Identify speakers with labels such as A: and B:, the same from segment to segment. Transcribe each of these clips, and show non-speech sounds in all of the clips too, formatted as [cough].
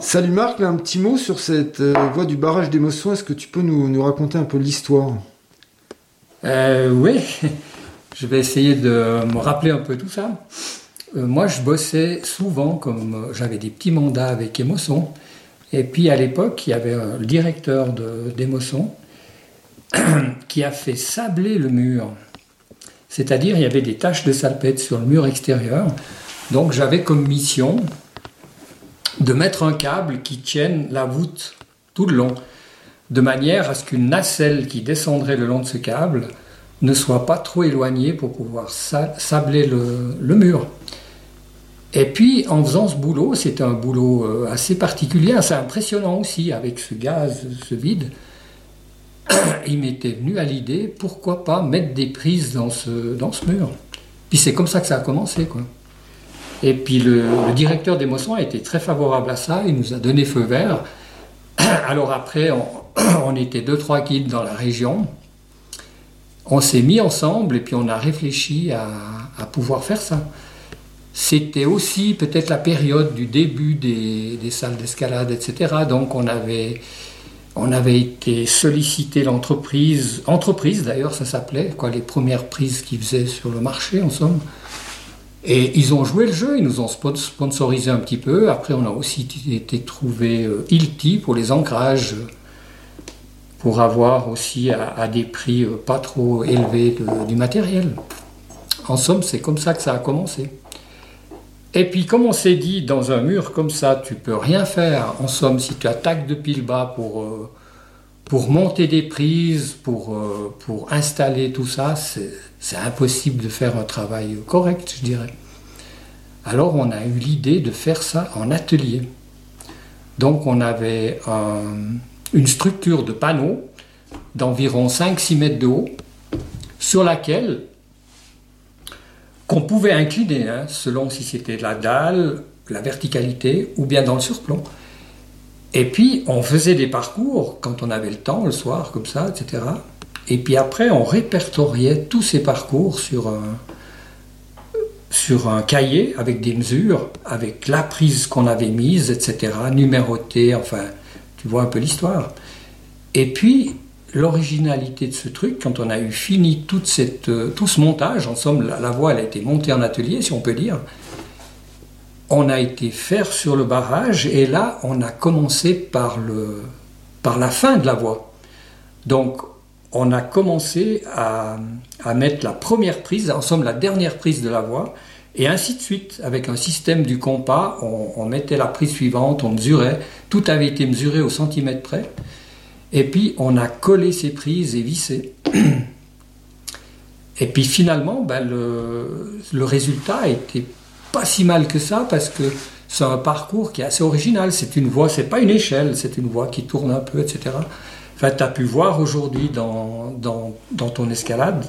A: Salut Marc, un petit mot sur cette euh, voie du barrage des Mossons. Est-ce que tu peux nous, nous raconter un peu l'histoire?
B: Euh, Oui, [laughs] je vais essayer de me rappeler un peu tout ça. Euh, moi, je bossais souvent, comme j'avais des petits mandats avec Émosson. Et puis à l'époque, il y avait le directeur d'Émosson [clears throat] qui a fait sabler le mur. C'est-à-dire, il y avait des taches de salpêtre sur le mur extérieur. Donc j'avais comme mission de mettre un câble qui tienne la voûte tout le long, de manière à ce qu'une nacelle qui descendrait le long de ce câble ne soit pas trop éloignée pour pouvoir sabler le, mur. Et puis, en faisant ce boulot, c'était un boulot euh, assez particulier, assez impressionnant aussi, avec ce gaz, ce vide. [coughs] Il m'était venu à l'idée, pourquoi pas mettre des prises dans ce, dans ce mur. Puis c'est comme ça que ça a commencé, quoi. Et puis le, directeur des a été très favorable à ça, il nous a donné feu vert. [clears throat] Alors après, [clears throat] on, était deux, trois guides dans la région. On s'est mis ensemble et puis on a réfléchi à, pouvoir faire ça. C'était aussi peut-être la période du début des, salles d'escalade, etc. Donc on avait, on avait été sollicité l'entreprise, entreprise d'ailleurs ça s'appelait, quoi, les premières prises qu'ils faisaient sur le marché en somme. Et ils ont joué le jeu, ils nous ont sponsorisé un petit peu. Après, on a aussi été trouvé euh, Ilti pour les ancrages, pour avoir aussi à, des prix euh, pas trop élevés du matériel. En somme, c'est comme ça que ça a commencé. Et puis, comme on s'est dit, dans un mur comme ça, tu peux rien faire. En somme, si tu attaques depuis le bas pour, euh, pour monter des prises, pour, pour installer tout ça, c'est impossible de faire un travail correct, je dirais. Alors on a eu l'idée de faire ça en atelier. Donc on avait une structure de panneaux d'environ 5-6 mètres de haut sur laquelle qu'on pouvait incliner hein, selon si c'était la dalle, la verticalité ou bien dans le surplomb. Et puis on faisait des parcours quand on avait le temps, le soir, comme ça, etc. Et puis après, on répertoriait tous ces parcours sur un, sur un cahier avec des mesures, avec la prise qu'on avait mise, etc., numérotée, enfin, tu vois un peu l'histoire. Et puis, l'originalité de ce truc, quand on a eu fini cette, tout ce montage, en somme, la, voie elle a été montée en atelier, si on peut dire, on a été faire sur le barrage, et là, on a commencé par, le, par la fin de la voie. Donc, on a commencé à, mettre la première prise, en somme la dernière prise de la voix, et ainsi de suite. Avec un système du compas, on, mettait la prise suivante, on mesurait, tout avait été mesuré au centimètre près, et puis on a collé ces prises et vissé. Et puis finalement, ben, le, le, résultat était pas si mal que ça parce que c'est un parcours qui est assez original. C'est une voie, c'est pas une échelle, c'est une voie qui tourne un peu, etc. Enfin, tu as pu voir aujourd'hui dans, dans, ton escalade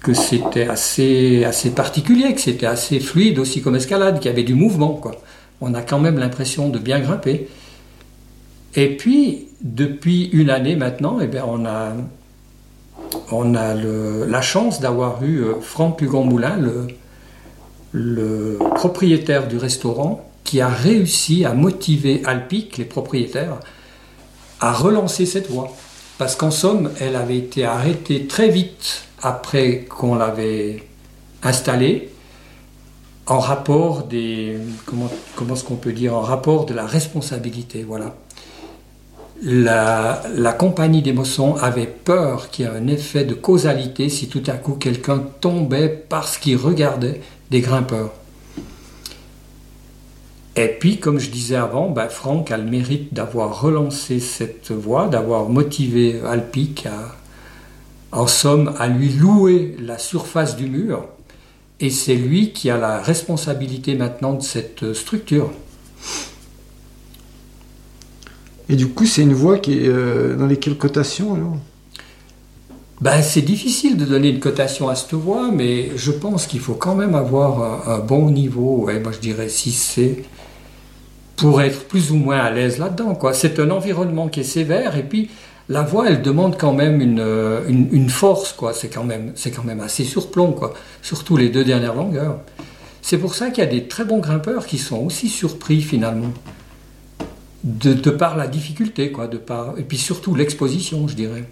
B: que c'était assez, assez particulier, que c'était assez fluide aussi comme escalade, qu'il y avait du mouvement. Quoi. On a quand même l'impression de bien grimper. Et puis, depuis une année maintenant, eh bien, on a, on a la chance d'avoir eu euh, Franck Hugon-Moulin, le, le propriétaire du restaurant, qui a réussi à motiver Alpic, les propriétaires, à relancer cette voie. Parce qu'en somme, elle avait été arrêtée très vite après qu'on l'avait installée, en rapport des. Comment, comment est-ce qu'on peut dire En rapport de la responsabilité, voilà. La, la compagnie des Mossons avait peur qu'il y ait un effet de causalité si tout à coup quelqu'un tombait parce qu'il regardait des grimpeurs. Et puis, comme je disais avant, ben, Franck a le mérite d'avoir relancé cette voie, d'avoir motivé Alpic à, en somme, à lui louer la surface du mur. Et c'est lui qui a la responsabilité maintenant de cette structure.
A: Et du coup, c'est une voie qui est euh, dans lesquelles cotations alors?
B: Ben, c'est difficile de donner une cotation à cette voie, mais je pense qu'il faut quand même avoir un, bon niveau, moi je dirais 6C, pour être plus ou moins à l'aise là-dedans. C'est un environnement qui est sévère et puis la voix, elle demande quand même une, euh, une, force. C'est, quand même, quand même assez surplomb, quoi. surtout les deux dernières longueurs. C'est pour ça qu'il y a des très bons grimpeurs qui sont aussi surpris finalement. de, de par la difficulté, quoi, de par, et puis surtout l'exposition, je dirais.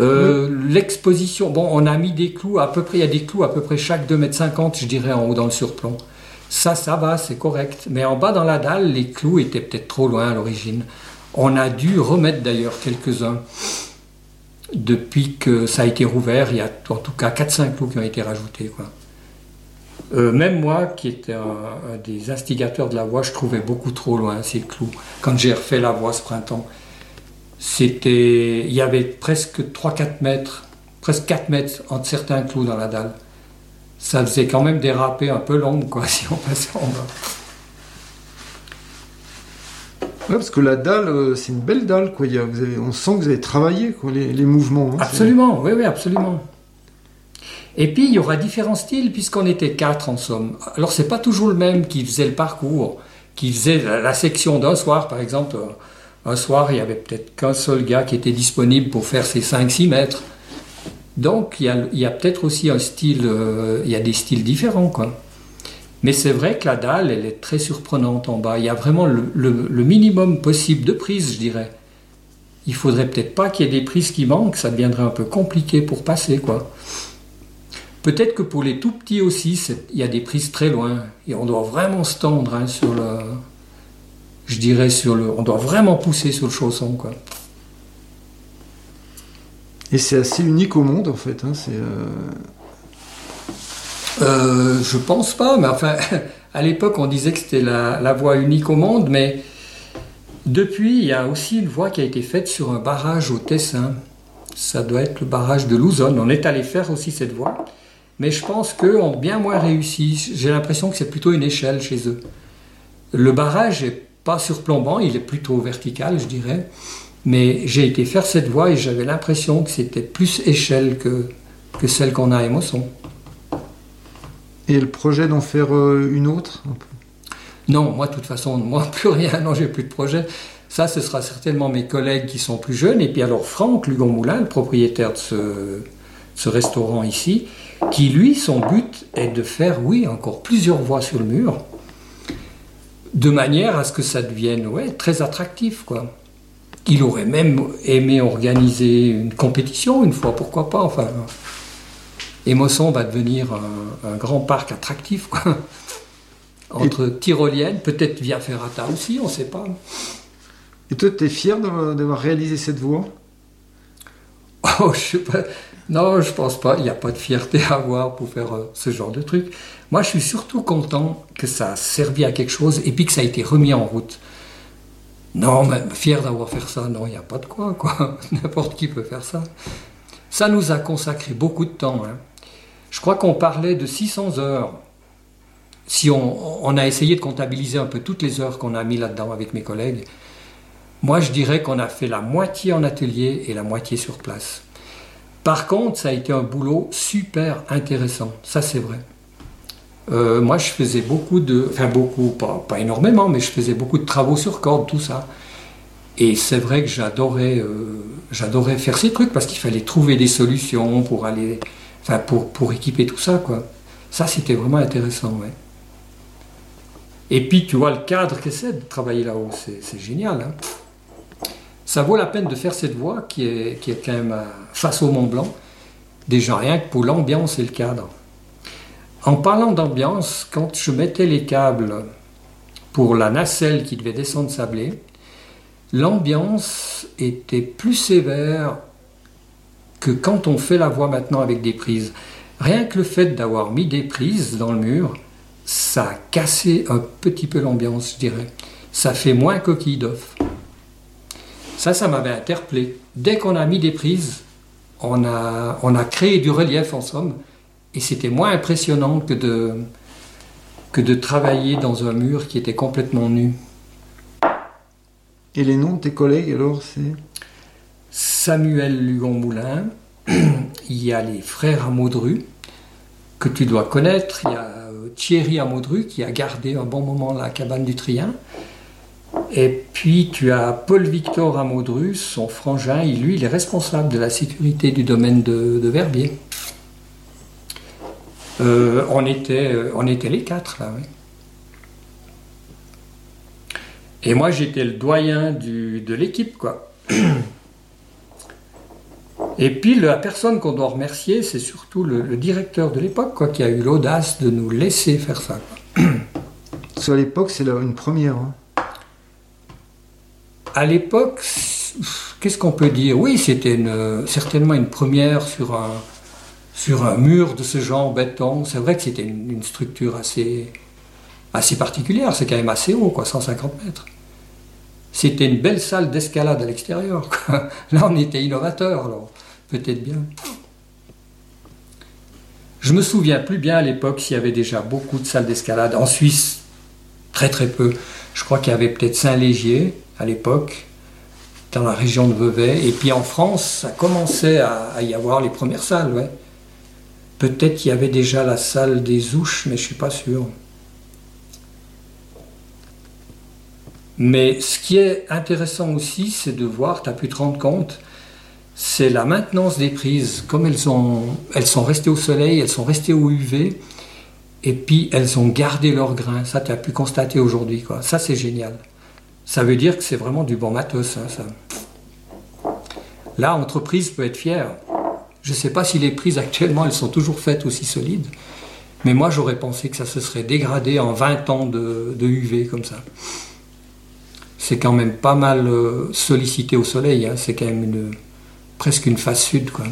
B: Euh, l'exposition, bon, on a mis des clous, à peu près, il y a des clous à peu près chaque 2,50 m, je dirais, en haut dans le surplomb. Ça, ça va, c'est correct. Mais en bas dans la dalle, les clous étaient peut-être trop loin à l'origine. On a dû remettre d'ailleurs quelques-uns. Depuis que ça a été rouvert, il y a en tout cas 4-5 clous qui ont été rajoutés. Quoi. Euh, même moi, qui étais un, des instigateurs de la voie, je trouvais beaucoup trop loin ces clous. Quand j'ai refait la voie ce printemps, c'était, il y avait presque 3-4 mètres, presque 4 mètres entre certains clous dans la dalle. Ça faisait quand même déraper un peu l'ombre, quoi, [laughs] si on passait en bas.
A: Ouais, parce que la dalle, euh, c'est une belle dalle, quoi. on sent que vous avez travaillé, quoi, les, mouvements.
B: Hein, absolument, oui, oui, absolument. Et puis, il y aura différents styles, puisqu'on était quatre en somme. Alors, c'est pas toujours le même qui faisait le parcours, qui faisait la, section d'un soir, par exemple. Un soir, il y avait peut-être qu'un seul gars qui était disponible pour faire ses 5-6 mètres. Donc, il y a, peut-être aussi un style, euh, il y a des styles différents, quoi. Mais c'est vrai que la dalle, elle est très surprenante en bas. Il y a vraiment le, minimum possible de prises, je dirais. Il faudrait peut-être pas qu'il y ait des prises qui manquent, ça deviendrait un peu compliqué pour passer, quoi. Peut-être que pour les tout petits aussi, il y a des prises très loin. Et on doit vraiment se tendre hein, sur le. Je dirais sur le. On doit vraiment pousser sur le chausson, quoi.
A: Et c'est assez unique au monde, en fait. Hein, c'est. Euh,
B: euh, je pense pas, mais enfin, [laughs] à l'époque, on disait que c'était la, voie unique au monde, mais depuis, il y a aussi une voie qui a été faite sur un barrage au Tessin. Ça doit être le barrage de Louzonne. On est allé faire aussi cette voie, mais je pense qu'eux ont bien moins réussi. J'ai l'impression que c'est plutôt une échelle chez eux. Le barrage est pas surplombant, il est plutôt vertical, je dirais. Mais j'ai été faire cette voie et j'avais l'impression que c'était plus échelle que, que celle qu'on a à Émosson.
A: Et le projet d'en faire euh, une autre
B: Non, moi de toute façon, moi [laughs] plus rien, non j'ai plus de projet. Ça, ce sera certainement mes collègues qui sont plus jeunes. Et puis alors Franck Lugon-Moulin, le propriétaire de ce, ce, restaurant ici, qui lui, son but est de faire, oui, encore plusieurs voies sur le mur, de manière à ce que ça devienne ouais, très attractif. quoi. Il aurait même aimé organiser une compétition une fois, pourquoi pas. Enfin, et Mosson va devenir un, grand parc attractif, quoi. Entre tyroliennes, peut-être via Ferrata aussi, on ne sait pas.
A: Et toi, tu es fier d'avoir réalisé cette voie?
B: Oh, je sais pas. Non, je pense pas. Il n'y a pas de fierté à avoir pour faire euh, ce genre de truc. Moi, je suis surtout content que ça a servi à quelque chose et puis que ça a été remis en route. Non, mais fier d'avoir fait ça, non, il n'y a pas de quoi, quoi. [laughs] N'importe qui peut faire ça. Ça nous a consacré beaucoup de temps. Hein. Je crois qu'on parlait de 600 heures. Si on, a essayé de comptabiliser un peu toutes les heures qu'on a mis là-dedans avec mes collègues, moi je dirais qu'on a fait la moitié en atelier et la moitié sur place. Par contre, ça a été un boulot super intéressant, ça c'est vrai. Euh, moi je faisais beaucoup de, enfin beaucoup, pas, énormément, mais je faisais beaucoup de travaux sur corde, tout ça. Et c'est vrai que j'adorais, euh, j'adorais faire ces trucs parce qu'il fallait trouver des solutions pour aller enfin pour, pour équiper tout ça. Ça, c'était vraiment intéressant. Et puis, tu vois le cadre que c'est de travailler là-haut, c'est génial. Hein. Ça vaut la peine de faire cette voie qui est, quand même euh, face au Mont Blanc. Déjà rien que pour l'ambiance et le cadre. En parlant d'ambiance, quand je mettais les câbles pour la nacelle qui devait descendre sablé, l'ambiance était plus sévère que quand on fait la voix maintenant avec des prises. Rien que le fait d'avoir mis des prises dans le mur, ça a cassé un petit peu l'ambiance, je dirais. Ça fait moins coquille d'œuf. Ça, ça m'avait interpellé. Dès qu'on a mis des prises, on a, on a créé du relief en somme, et c'était moins impressionnant que de, que de travailler dans un mur qui était complètement nu.
A: Et les noms de tes collègues alors, c'est?
B: Samuel Lugon-Moulin, [clears throat] il y a les frères Amaudru, que tu dois connaître, il y a euh, Thierry Amaudru qui a gardé un bon moment la cabane du Trien, et puis tu as Paul-Victor Amaudru, son frangin, et lui il est responsable de la sécurité du domaine de, Verbier. Euh, on, était, euh, on était les quatre là, oui. Et moi, j'étais le doyen de l'équipe, quoi. [clears throat] Et puis, la personne qu'on doit remercier, c'est surtout le, directeur de l'époque, quoi, qui a eu l'audace de nous laisser faire ça.
A: Qu'à l'époque, c'est une première. Hein.
B: À l'époque, qu'est-ce qu'on peut dire? Oui, c'était certainement une première sur un, mur de ce genre béton. C'est vrai que c'était une, structure assez, assez particulière. C'est quand même assez haut, quoi, 150 mètres. C'était une belle salle d'escalade à l'extérieur. [laughs] Là, on était innovateur, alors peut-être bien. Je me souviens plus bien à l'époque s'il y avait déjà beaucoup de salles d'escalade. En Suisse, très très peu. Je crois qu'il y avait peut-être Saint-Légier à l'époque, dans la région de Vevey. Et puis en France, ça commençait à, y avoir les premières salles. Peut-être qu'il y avait déjà la salle des Ouches, mais je ne suis pas sûr. Mais ce qui est intéressant aussi, c'est de voir, tu as pu te rendre compte, c'est la maintenance des prises. Comme elles, ont, elles sont restées au soleil, elles sont restées au UV, et puis elles ont gardé leur grain. Ça, tu as pu constater aujourd'hui. Ça, c'est génial. Ça veut dire que c'est vraiment du bon matos. Hein, ça. Là, entreprise peut être fière. Je ne sais pas si les prises actuellement, elles sont toujours faites aussi solides. Mais moi, j'aurais pensé que ça se serait dégradé en 20 ans de, UV comme ça. C'est quand même pas mal euh, sollicité au soleil. Hein. C'est quand même presque une face sud. Quoi.